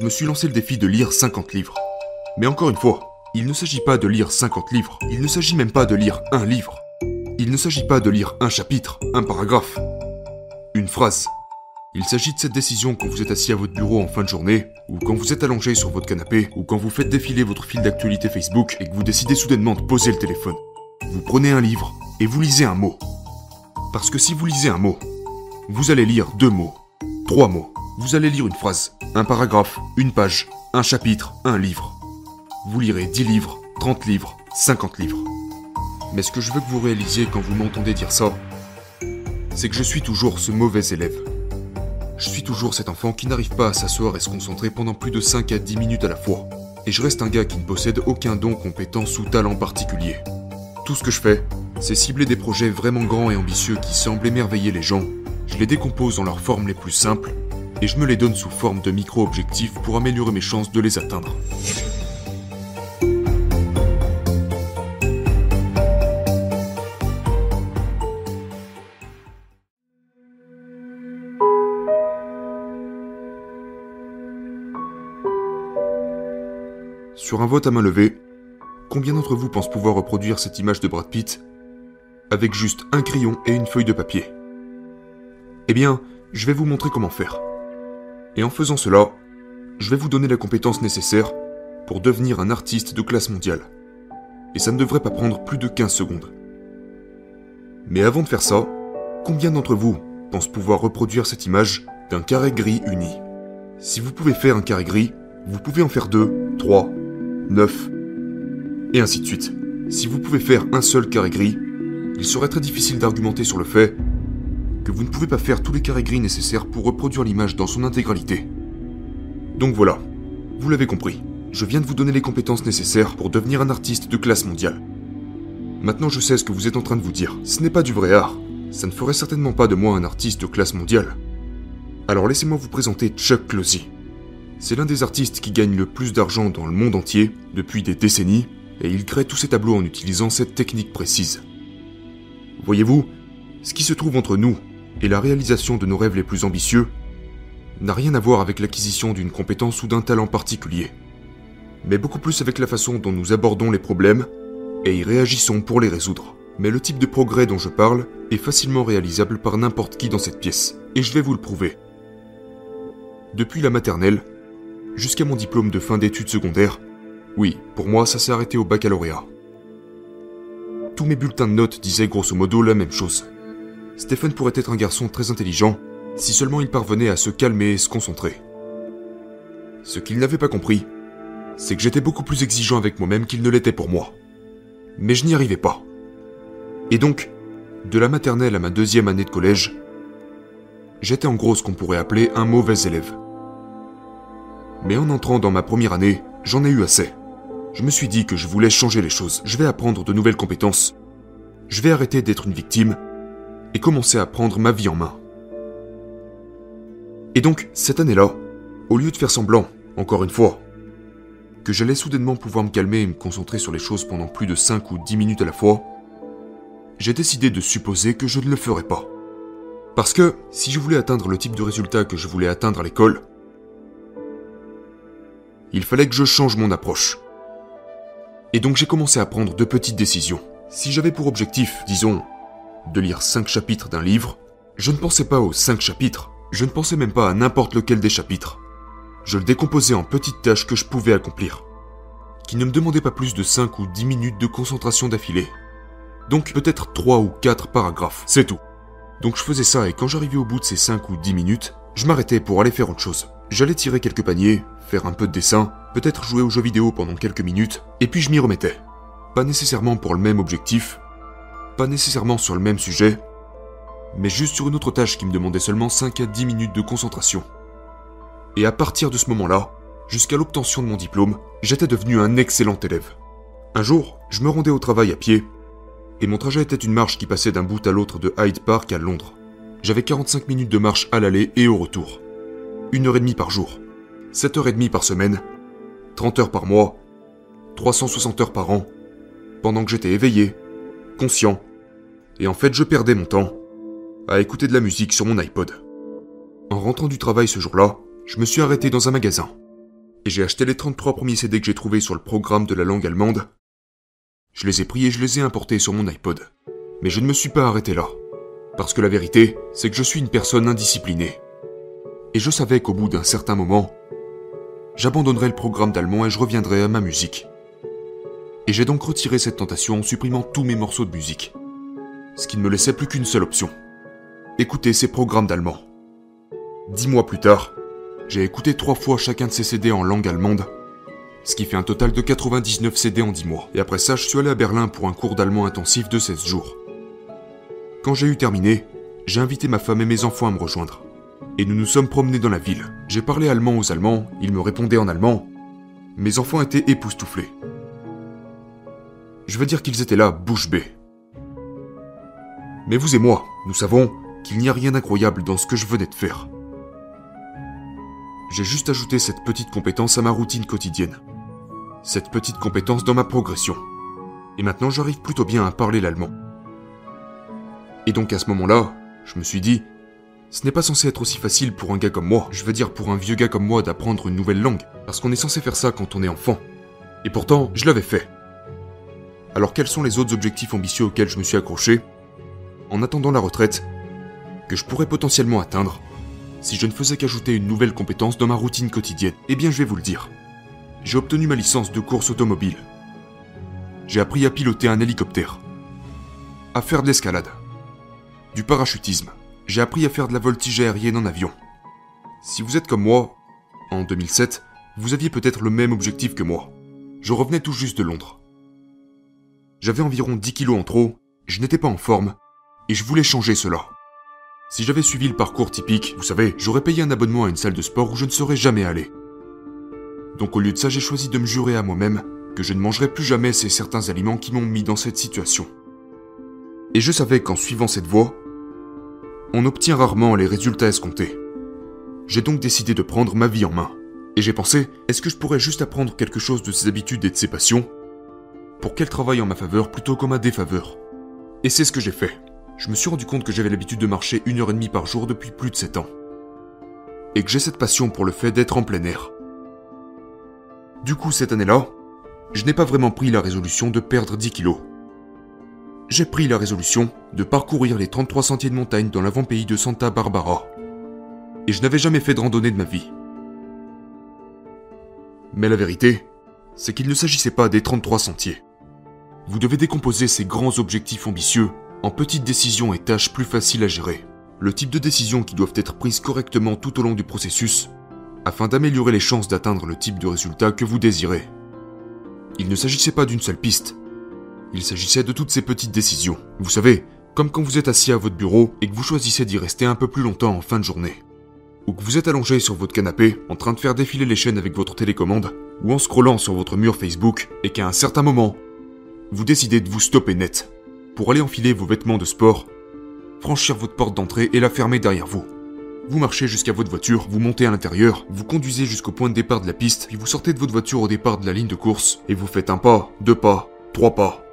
Je me suis lancé le défi de lire 50 livres. Mais encore une fois, il ne s'agit pas de lire 50 livres, il ne s'agit même pas de lire un livre. Il ne s'agit pas de lire un chapitre, un paragraphe, une phrase. Il s'agit de cette décision quand vous êtes assis à votre bureau en fin de journée, ou quand vous êtes allongé sur votre canapé, ou quand vous faites défiler votre fil d'actualité Facebook et que vous décidez soudainement de poser le téléphone. Vous prenez un livre et vous lisez un mot. Parce que si vous lisez un mot, vous allez lire deux mots, trois mots. Vous allez lire une phrase, un paragraphe, une page, un chapitre, un livre. Vous lirez 10 livres, 30 livres, 50 livres. Mais ce que je veux que vous réalisiez quand vous m'entendez dire ça, c'est que je suis toujours ce mauvais élève. Je suis toujours cet enfant qui n'arrive pas à s'asseoir et se concentrer pendant plus de 5 à 10 minutes à la fois. Et je reste un gars qui ne possède aucun don, compétence ou talent particulier. Tout ce que je fais, c'est cibler des projets vraiment grands et ambitieux qui semblent émerveiller les gens. Je les décompose en leurs formes les plus simples et je me les donne sous forme de micro-objectifs pour améliorer mes chances de les atteindre. Sur un vote à main levée, combien d'entre vous pensent pouvoir reproduire cette image de Brad Pitt? Avec juste un crayon et une feuille de papier Eh bien, je vais vous montrer comment faire. Et en faisant cela, je vais vous donner la compétence nécessaire pour devenir un artiste de classe mondiale. Et ça ne devrait pas prendre plus de 15 secondes. Mais avant de faire ça, combien d'entre vous pensent pouvoir reproduire cette image d'un carré gris uni? Si vous pouvez faire un carré gris, vous pouvez en faire deux, trois, neuf, et ainsi de suite. Si vous pouvez faire un seul carré gris, il serait très difficile d'argumenter sur le fait que vous ne pouvez pas faire tous les carrés gris nécessaires pour reproduire l'image dans son intégralité. Donc voilà, vous l'avez compris, je viens de vous donner les compétences nécessaires pour devenir un artiste de classe mondiale. Maintenant je sais ce que vous êtes en train de vous dire, ce n'est pas du vrai art, ça ne ferait certainement pas de moi un artiste de classe mondiale. Alors laissez-moi vous présenter Chuck Closey. C'est l'un des artistes qui gagne le plus d'argent dans le monde entier depuis des décennies, et il crée tous ses tableaux en utilisant cette technique précise. Voyez-vous, ce qui se trouve entre nous et la réalisation de nos rêves les plus ambitieux n'a rien à voir avec l'acquisition d'une compétence ou d'un talent particulier, mais beaucoup plus avec la façon dont nous abordons les problèmes et y réagissons pour les résoudre. Mais le type de progrès dont je parle est facilement réalisable par n'importe qui dans cette pièce, et je vais vous le prouver. Depuis la maternelle, jusqu'à mon diplôme de fin d'études secondaires, oui, pour moi ça s'est arrêté au baccalauréat. Tous mes bulletins de notes disaient grosso modo la même chose. Stephen pourrait être un garçon très intelligent si seulement il parvenait à se calmer et se concentrer. Ce qu'il n'avait pas compris, c'est que j'étais beaucoup plus exigeant avec moi-même qu'il ne l'était pour moi. Mais je n'y arrivais pas. Et donc, de la maternelle à ma deuxième année de collège, j'étais en gros ce qu'on pourrait appeler un mauvais élève. Mais en entrant dans ma première année, j'en ai eu assez. Je me suis dit que je voulais changer les choses, je vais apprendre de nouvelles compétences, je vais arrêter d'être une victime et commencer à prendre ma vie en main. Et donc, cette année-là, au lieu de faire semblant, encore une fois, que j'allais soudainement pouvoir me calmer et me concentrer sur les choses pendant plus de 5 ou 10 minutes à la fois, j'ai décidé de supposer que je ne le ferais pas. Parce que, si je voulais atteindre le type de résultat que je voulais atteindre à l'école, il fallait que je change mon approche. Et donc j'ai commencé à prendre de petites décisions. Si j'avais pour objectif, disons, de lire 5 chapitres d'un livre, je ne pensais pas aux 5 chapitres, je ne pensais même pas à n'importe lequel des chapitres. Je le décomposais en petites tâches que je pouvais accomplir, qui ne me demandaient pas plus de 5 ou 10 minutes de concentration d'affilée. Donc peut-être 3 ou 4 paragraphes, c'est tout. Donc je faisais ça et quand j'arrivais au bout de ces 5 ou 10 minutes, je m'arrêtais pour aller faire autre chose. J'allais tirer quelques paniers, faire un peu de dessin, peut-être jouer aux jeux vidéo pendant quelques minutes, et puis je m'y remettais. Pas nécessairement pour le même objectif, pas nécessairement sur le même sujet, mais juste sur une autre tâche qui me demandait seulement 5 à 10 minutes de concentration. Et à partir de ce moment-là, jusqu'à l'obtention de mon diplôme, j'étais devenu un excellent élève. Un jour, je me rendais au travail à pied, et mon trajet était une marche qui passait d'un bout à l'autre de Hyde Park à Londres. J'avais 45 minutes de marche à l'aller et au retour. Une heure et demie par jour. 7 heures et demie par semaine, 30 heures par mois, 360 heures par an, pendant que j'étais éveillé, conscient Et en fait, je perdais mon temps à écouter de la musique sur mon iPod. En rentrant du travail ce jour-là, je me suis arrêté dans un magasin. Et j'ai acheté les 33 premiers CD que j'ai trouvés sur le programme de la langue allemande. Je les ai pris et je les ai importés sur mon iPod. Mais je ne me suis pas arrêté là. Parce que la vérité, c'est que je suis une personne indisciplinée. Et je savais qu'au bout d'un certain moment, j'abandonnerais le programme d'allemand et je reviendrais à ma musique. Et j'ai donc retiré cette tentation en supprimant tous mes morceaux de musique. Ce qui ne me laissait plus qu'une seule option. Écouter ces programmes d'allemand. Dix mois plus tard, j'ai écouté trois fois chacun de ces CD en langue allemande, ce qui fait un total de 99 CD en dix mois. Et après ça, je suis allé à Berlin pour un cours d'allemand intensif de 16 jours. Quand j'ai eu terminé, j'ai invité ma femme et mes enfants à me rejoindre. Et nous nous sommes promenés dans la ville. J'ai parlé allemand aux Allemands, ils me répondaient en allemand. Mes enfants étaient époustouflés. Je veux dire qu'ils étaient là, bouche bée. Mais vous et moi, nous savons qu'il n'y a rien d'incroyable dans ce que je venais de faire. J'ai juste ajouté cette petite compétence à ma routine quotidienne. Cette petite compétence dans ma progression. Et maintenant j'arrive plutôt bien à parler l'allemand. Et donc à ce moment-là, je me suis dit, ce n'est pas censé être aussi facile pour un gars comme moi, je veux dire pour un vieux gars comme moi d'apprendre une nouvelle langue, parce qu'on est censé faire ça quand on est enfant. Et pourtant, je l'avais fait. Alors quels sont les autres objectifs ambitieux auxquels je me suis accroché En attendant la retraite, que je pourrais potentiellement atteindre, si je ne faisais qu'ajouter une nouvelle compétence dans ma routine quotidienne Eh bien je vais vous le dire. J'ai obtenu ma licence de course automobile. J'ai appris à piloter un hélicoptère. À faire de l'escalade du parachutisme. J'ai appris à faire de la voltige aérienne en avion. Si vous êtes comme moi, en 2007, vous aviez peut-être le même objectif que moi. Je revenais tout juste de Londres. J'avais environ 10 kilos en trop, je n'étais pas en forme, et je voulais changer cela. Si j'avais suivi le parcours typique, vous savez, j'aurais payé un abonnement à une salle de sport où je ne serais jamais allé. Donc au lieu de ça, j'ai choisi de me jurer à moi-même que je ne mangerai plus jamais ces certains aliments qui m'ont mis dans cette situation. Et je savais qu'en suivant cette voie, on obtient rarement les résultats escomptés. J'ai donc décidé de prendre ma vie en main. Et j'ai pensé, est-ce que je pourrais juste apprendre quelque chose de ses habitudes et de ses passions? Pour qu'elle travaille en ma faveur plutôt qu'en ma défaveur Et c'est ce que j'ai fait. Je me suis rendu compte que j'avais l'habitude de marcher une heure et demie par jour depuis plus de 7 ans. Et que j'ai cette passion pour le fait d'être en plein air. Du coup, cette année-là, je n'ai pas vraiment pris la résolution de perdre 10 kilos j'ai pris la résolution de parcourir les 33 sentiers de montagne dans l'avant-pays de Santa Barbara. Et je n'avais jamais fait de randonnée de ma vie. Mais la vérité, c'est qu'il ne s'agissait pas des 33 sentiers. Vous devez décomposer ces grands objectifs ambitieux en petites décisions et tâches plus faciles à gérer. Le type de décisions qui doivent être prises correctement tout au long du processus, afin d'améliorer les chances d'atteindre le type de résultat que vous désirez. Il ne s'agissait pas d'une seule piste, il s'agissait de toutes ces petites décisions. Vous savez, comme quand vous êtes assis à votre bureau et que vous choisissez d'y rester un peu plus longtemps en fin de journée. Ou que vous êtes allongé sur votre canapé en train de faire défiler les chaînes avec votre télécommande, ou en scrollant sur votre mur Facebook, et qu'à un certain moment, vous décidez de vous stopper net, pour aller enfiler vos vêtements de sport, franchir votre porte d'entrée et la fermer derrière vous. Vous marchez jusqu'à votre voiture, vous montez à l'intérieur, vous conduisez jusqu'au point de départ de la piste, puis vous sortez de votre voiture au départ de la ligne de course, et vous faites un pas, deux pas, trois pas,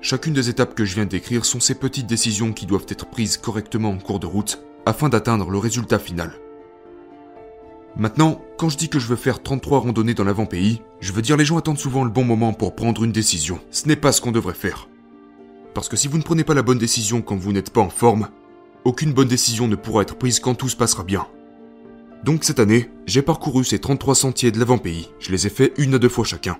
Chacune des étapes que je viens d'écrire sont ces petites décisions qui doivent être prises correctement en cours de route afin d'atteindre le résultat final. Maintenant, quand je dis que je veux faire 33 randonnées dans l'avant-pays, je veux dire les gens attendent souvent le bon moment pour prendre une décision. Ce n'est pas ce qu'on devrait faire. Parce que si vous ne prenez pas la bonne décision quand vous n'êtes pas en forme, aucune bonne décision ne pourra être prise quand tout se passera bien. Donc cette année, j'ai parcouru ces 33 sentiers de l'avant-pays. Je les ai fait une à deux fois chacun.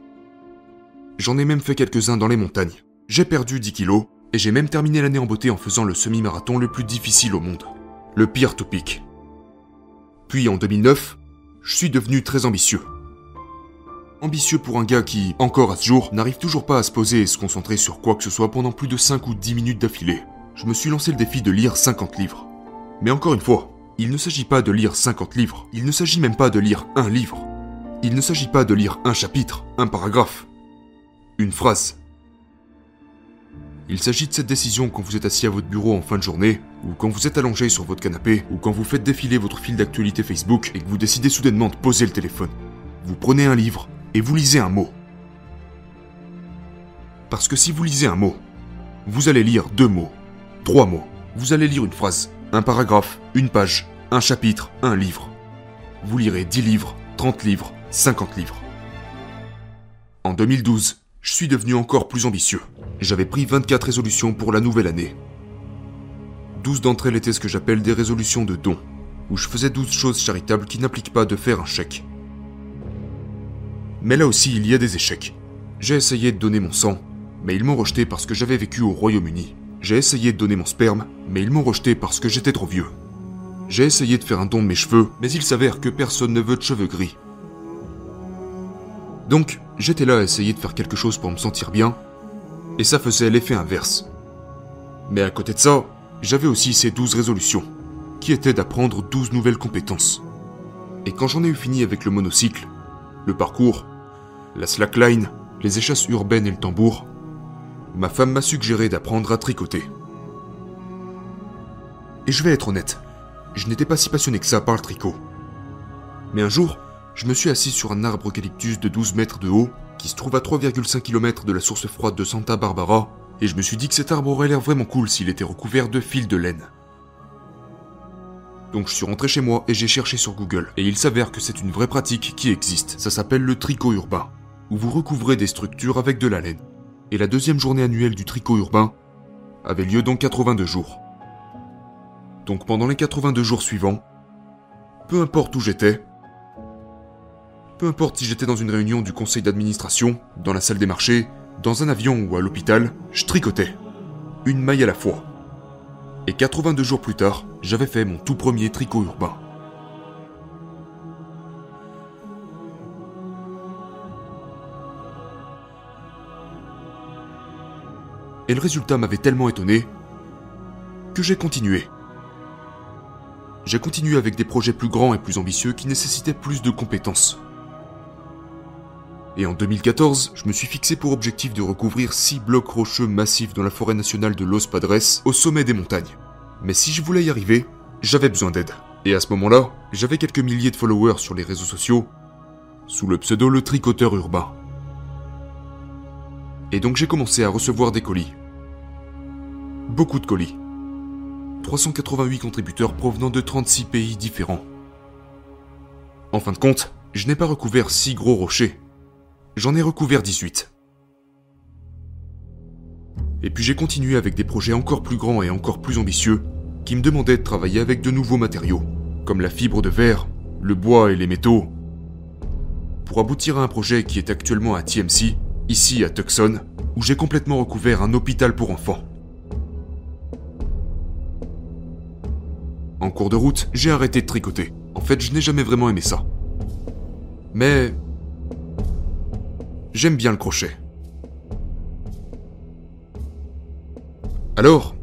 J'en ai même fait quelques-uns dans les montagnes. J'ai perdu 10 kilos, et j'ai même terminé l'année en beauté en faisant le semi-marathon le plus difficile au monde, le Pierre to Puis en 2009, je suis devenu très ambitieux. Ambitieux pour un gars qui, encore à ce jour, n'arrive toujours pas à se poser et se concentrer sur quoi que ce soit pendant plus de 5 ou 10 minutes d'affilée. Je me suis lancé le défi de lire 50 livres. Mais encore une fois, il ne s'agit pas de lire 50 livres, il ne s'agit même pas de lire un livre. Il ne s'agit pas de lire un chapitre, un paragraphe, une phrase. Il s'agit de cette décision quand vous êtes assis à votre bureau en fin de journée, ou quand vous êtes allongé sur votre canapé, ou quand vous faites défiler votre fil d'actualité Facebook et que vous décidez soudainement de poser le téléphone. Vous prenez un livre et vous lisez un mot. Parce que si vous lisez un mot, vous allez lire deux mots. Trois mots. Vous allez lire une phrase, un paragraphe, une page, un chapitre, un livre. Vous lirez 10 livres, 30 livres, 50 livres. En 2012, je suis devenu encore plus ambitieux. J'avais pris 24 résolutions pour la nouvelle année. 12 d'entre elles étaient ce que j'appelle des résolutions de dons, où je faisais 12 choses charitables qui n'impliquent pas de faire un chèque. Mais là aussi, il y a des échecs. J'ai essayé de donner mon sang, mais ils m'ont rejeté parce que j'avais vécu au Royaume-Uni. J'ai essayé de donner mon sperme, mais ils m'ont rejeté parce que j'étais trop vieux. J'ai essayé de faire un don de mes cheveux, mais il s'avère que personne ne veut de cheveux gris. Donc, j'étais là à essayer de faire quelque chose pour me sentir bien, et ça faisait l'effet inverse. Mais à côté de ça, j'avais aussi ces douze résolutions, qui étaient d'apprendre douze nouvelles compétences. Et quand j'en ai eu fini avec le monocycle, le parcours, la slackline, les échasses urbaines et le tambour, ma femme m'a suggéré d'apprendre à tricoter. Et je vais être honnête, je n'étais pas si passionné que ça par le tricot. Mais un jour, je me suis assis sur un arbre eucalyptus de 12 mètres de haut, qui se trouve à 3,5 km de la source froide de Santa Barbara, et je me suis dit que cet arbre aurait l'air vraiment cool s'il était recouvert de fils de laine. Donc je suis rentré chez moi et j'ai cherché sur Google, et il s'avère que c'est une vraie pratique qui existe, ça s'appelle le tricot urbain, où vous recouvrez des structures avec de la laine. Et la deuxième journée annuelle du tricot urbain avait lieu dans 82 jours. Donc pendant les 82 jours suivants, peu importe où j'étais, peu importe si j'étais dans une réunion du conseil d'administration, dans la salle des marchés, dans un avion ou à l'hôpital, je tricotais. Une maille à la fois. Et 82 jours plus tard, j'avais fait mon tout premier tricot urbain. Et le résultat m'avait tellement étonné que j'ai continué. J'ai continué avec des projets plus grands et plus ambitieux qui nécessitaient plus de compétences. Et en 2014, je me suis fixé pour objectif de recouvrir 6 blocs rocheux massifs dans la forêt nationale de Los Padres, au sommet des montagnes. Mais si je voulais y arriver, j'avais besoin d'aide. Et à ce moment-là, j'avais quelques milliers de followers sur les réseaux sociaux, sous le pseudo le tricoteur urbain. Et donc j'ai commencé à recevoir des colis. Beaucoup de colis. 388 contributeurs provenant de 36 pays différents. En fin de compte, je n'ai pas recouvert 6 gros rochers, J'en ai recouvert 18. Et puis j'ai continué avec des projets encore plus grands et encore plus ambitieux, qui me demandaient de travailler avec de nouveaux matériaux, comme la fibre de verre, le bois et les métaux, pour aboutir à un projet qui est actuellement à TMC, ici à Tucson, où j'ai complètement recouvert un hôpital pour enfants. En cours de route, j'ai arrêté de tricoter. En fait, je n'ai jamais vraiment aimé ça. Mais J'aime bien le crochet. Alors,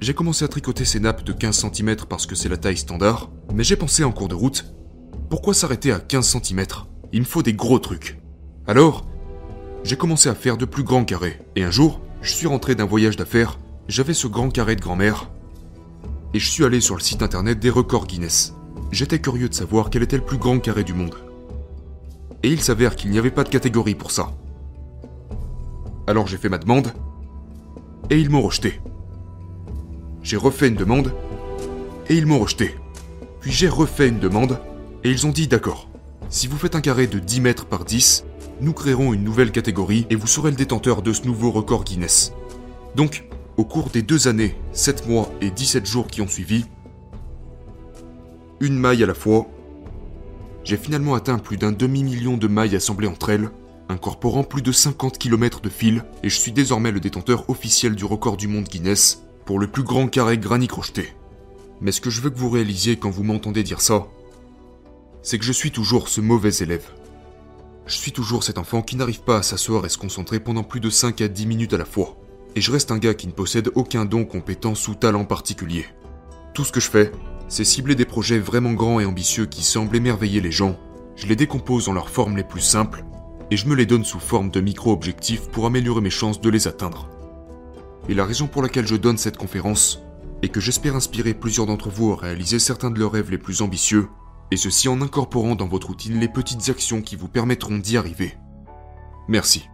j'ai commencé à tricoter ces nappes de 15 cm parce que c'est la taille standard, mais j'ai pensé en cours de route, pourquoi s'arrêter à 15 cm Il me faut des gros trucs. Alors, j'ai commencé à faire de plus grands carrés, et un jour, je suis rentré d'un voyage d'affaires, j'avais ce grand carré de grand-mère, et je suis allé sur le site internet des records Guinness. J'étais curieux de savoir quel était le plus grand carré du monde et il s'avère qu'il n'y avait pas de catégorie pour ça. Alors j'ai fait ma demande, et ils m'ont rejeté. J'ai refait une demande, et ils m'ont rejeté. Puis j'ai refait une demande, et ils ont dit d'accord. Si vous faites un carré de 10 mètres par 10, nous créerons une nouvelle catégorie et vous serez le détenteur de ce nouveau record Guinness. Donc, au cours des deux années, 7 mois et 17 jours qui ont suivi, une maille à la fois, j'ai finalement atteint plus d'un demi-million de mailles assemblées entre elles, incorporant plus de 50 km de fil, et je suis désormais le détenteur officiel du record du monde Guinness pour le plus grand carré granit crocheté. Mais ce que je veux que vous réalisiez quand vous m'entendez dire ça, c'est que je suis toujours ce mauvais élève. Je suis toujours cet enfant qui n'arrive pas à s'asseoir et se concentrer pendant plus de 5 à 10 minutes à la fois. Et je reste un gars qui ne possède aucun don, compétence ou talent particulier. Tout ce que je fais, c'est cibler des projets vraiment grands et ambitieux qui semblent émerveiller les gens. Je les décompose en leurs formes les plus simples et je me les donne sous forme de micro-objectifs pour améliorer mes chances de les atteindre. Et la raison pour laquelle je donne cette conférence est que j'espère inspirer plusieurs d'entre vous à réaliser certains de leurs rêves les plus ambitieux, et ceci en incorporant dans votre routine les petites actions qui vous permettront d'y arriver. Merci.